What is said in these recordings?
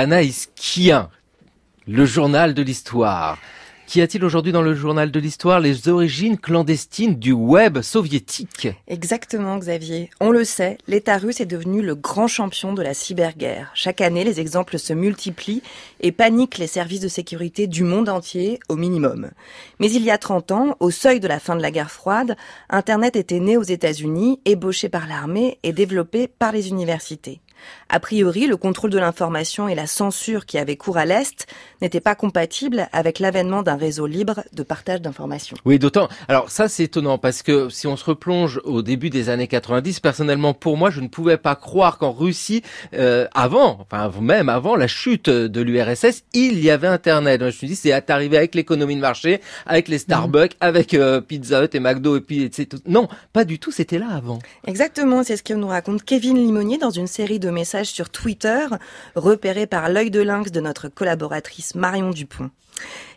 Anaïs Kien, le journal de l'histoire. Qu'y a-t-il aujourd'hui dans le journal de l'histoire? Les origines clandestines du web soviétique. Exactement, Xavier. On le sait, l'État russe est devenu le grand champion de la cyberguerre. Chaque année, les exemples se multiplient et paniquent les services de sécurité du monde entier au minimum. Mais il y a 30 ans, au seuil de la fin de la guerre froide, Internet était né aux États-Unis, ébauché par l'armée et développé par les universités. A priori, le contrôle de l'information et la censure qui avait cours à l'Est n'étaient pas compatibles avec l'avènement d'un réseau libre de partage d'informations. Oui, d'autant. Alors ça, c'est étonnant parce que si on se replonge au début des années 90, personnellement, pour moi, je ne pouvais pas croire qu'en Russie, euh, avant, enfin même avant la chute de l'URSS, il y avait Internet. Je me suis dit, c'est arrivé avec l'économie de marché, avec les Starbucks, avec euh, Pizza Hut et McDo et puis etc. Non, pas du tout. C'était là avant. Exactement. C'est ce que nous raconte Kevin Limonier dans une série de message sur Twitter, repéré par l'œil de lynx de notre collaboratrice Marion Dupont.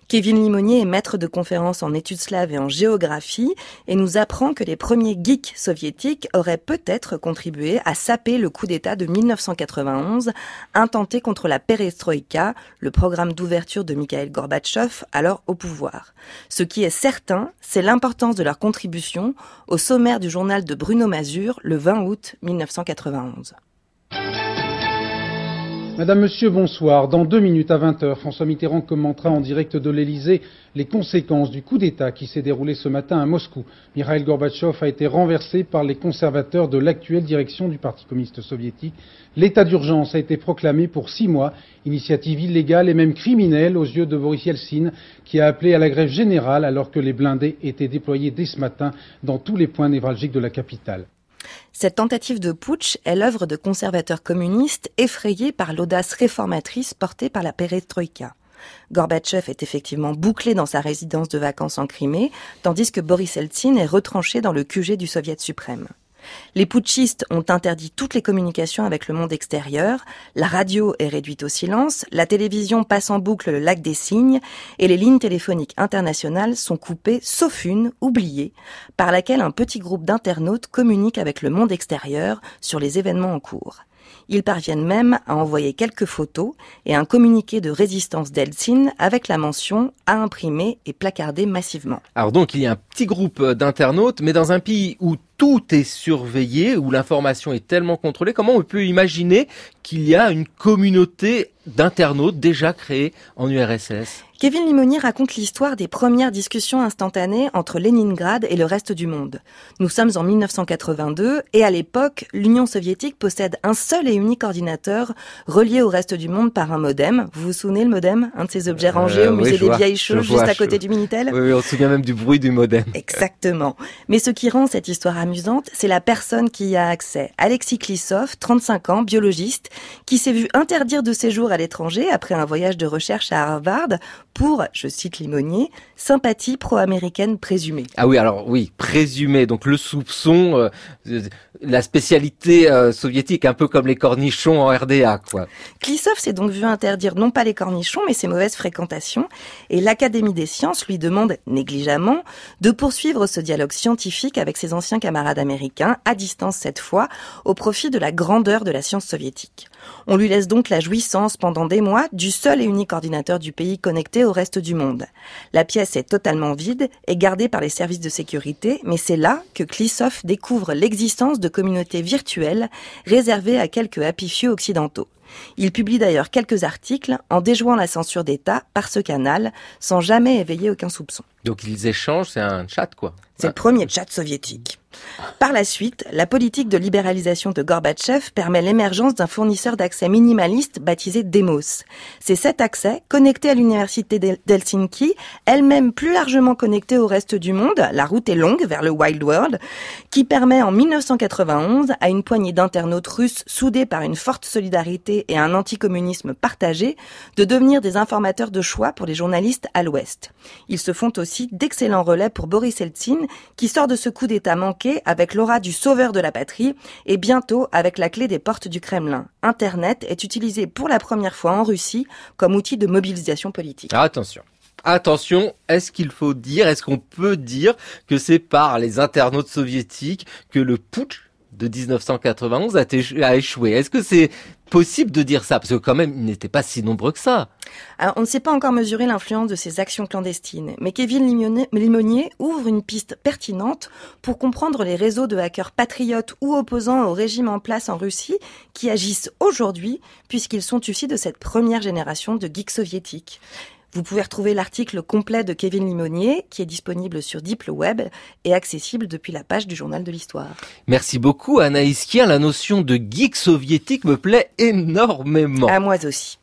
Kevin Limonier est maître de conférences en études slaves et en géographie et nous apprend que les premiers geeks soviétiques auraient peut-être contribué à saper le coup d'État de 1991 intenté contre la perestroïka, le programme d'ouverture de Mikhail Gorbatchev, alors au pouvoir. Ce qui est certain, c'est l'importance de leur contribution au sommaire du journal de Bruno Mazur le 20 août 1991. Madame, Monsieur, bonsoir. Dans deux minutes à 20h, François Mitterrand commentera en direct de l'Elysée les conséquences du coup d'État qui s'est déroulé ce matin à Moscou. Mikhail Gorbatchev a été renversé par les conservateurs de l'actuelle direction du Parti communiste soviétique. L'état d'urgence a été proclamé pour six mois, initiative illégale et même criminelle aux yeux de Boris Yeltsin, qui a appelé à la grève générale alors que les blindés étaient déployés dès ce matin dans tous les points névralgiques de la capitale. Cette tentative de putsch est l'œuvre de conservateurs communistes effrayés par l'audace réformatrice portée par la perestroïka. Gorbatchev est effectivement bouclé dans sa résidence de vacances en Crimée, tandis que Boris Eltsine est retranché dans le QG du Soviet suprême. Les putschistes ont interdit toutes les communications avec le monde extérieur, la radio est réduite au silence, la télévision passe en boucle le lac des cygnes et les lignes téléphoniques internationales sont coupées, sauf une, oubliée, par laquelle un petit groupe d'internautes communique avec le monde extérieur sur les événements en cours. Ils parviennent même à envoyer quelques photos et un communiqué de résistance d'Eltsine avec la mention à imprimer et placarder massivement. Alors donc il y a un petit groupe d'internautes, mais dans un pays où tout est surveillé, où l'information est tellement contrôlée, comment on peut imaginer qu'il y a une communauté d'internautes déjà créée en URSS Kevin Limonier raconte l'histoire des premières discussions instantanées entre Leningrad et le reste du monde. Nous sommes en 1982 et à l'époque, l'Union soviétique possède un seul et unique ordinateur relié au reste du monde par un modem. Vous vous souvenez le modem? Un de ces objets euh, rangés au musée des vieilles choses juste à côté du Minitel? Oui, on se souvient même du bruit du modem. Exactement. Mais ce qui rend cette histoire amusante, c'est la personne qui y a accès. Alexis Klissov, 35 ans, biologiste, qui s'est vu interdire de séjour à l'étranger après un voyage de recherche à Harvard pour, je cite Limonier, sympathie pro-américaine présumée. Ah oui, alors oui, présumée. Donc le soupçon, euh, la spécialité euh, soviétique, un peu comme les cornichons en RDA, quoi. Klissov s'est donc vu interdire non pas les cornichons, mais ses mauvaises fréquentations. Et l'Académie des sciences lui demande négligemment de poursuivre ce dialogue scientifique avec ses anciens camarades américains, à distance cette fois, au profit de la grandeur de la science soviétique. On lui laisse donc la jouissance pendant des mois du seul et unique ordinateur du pays connecté au reste du monde. La pièce est totalement vide et gardée par les services de sécurité, mais c'est là que Klissov découvre l'existence de communautés virtuelles réservées à quelques happy occidentaux. Il publie d'ailleurs quelques articles en déjouant la censure d'État par ce canal, sans jamais éveiller aucun soupçon. Donc ils échangent, c'est un chat quoi. C'est le premier chat soviétique. Par la suite, la politique de libéralisation de Gorbatchev permet l'émergence d'un fournisseur d'accès minimaliste baptisé Demos. C'est cet accès, connecté à l'université d'Helsinki, elle-même plus largement connectée au reste du monde, la route est longue vers le Wild World, qui permet en 1991 à une poignée d'internautes russes soudés par une forte solidarité et un anticommunisme partagé de devenir des informateurs de choix pour les journalistes à l'Ouest. Ils se font aussi d'excellents relais pour Boris Eltsine, qui sort de ce coup d'État manqué avec l'aura du sauveur de la patrie et bientôt avec la clé des portes du Kremlin. Internet est utilisé pour la première fois en Russie comme outil de mobilisation politique. Attention. Attention, est-ce qu'il faut dire, est-ce qu'on peut dire que c'est par les internautes soviétiques que le putsch de 1991 a échoué. Est-ce que c'est possible de dire ça? Parce que quand même, ils n'étaient pas si nombreux que ça. On ne sait pas encore mesurer l'influence de ces actions clandestines, mais Kevin Limonier ouvre une piste pertinente pour comprendre les réseaux de hackers patriotes ou opposants au régime en place en Russie qui agissent aujourd'hui, puisqu'ils sont issus de cette première génération de geeks soviétiques. Vous pouvez retrouver l'article complet de Kevin Limonier qui est disponible sur DeepLeweb et accessible depuis la page du Journal de l'Histoire. Merci beaucoup Anaïs Kier. La notion de geek soviétique me plaît énormément. À moi aussi.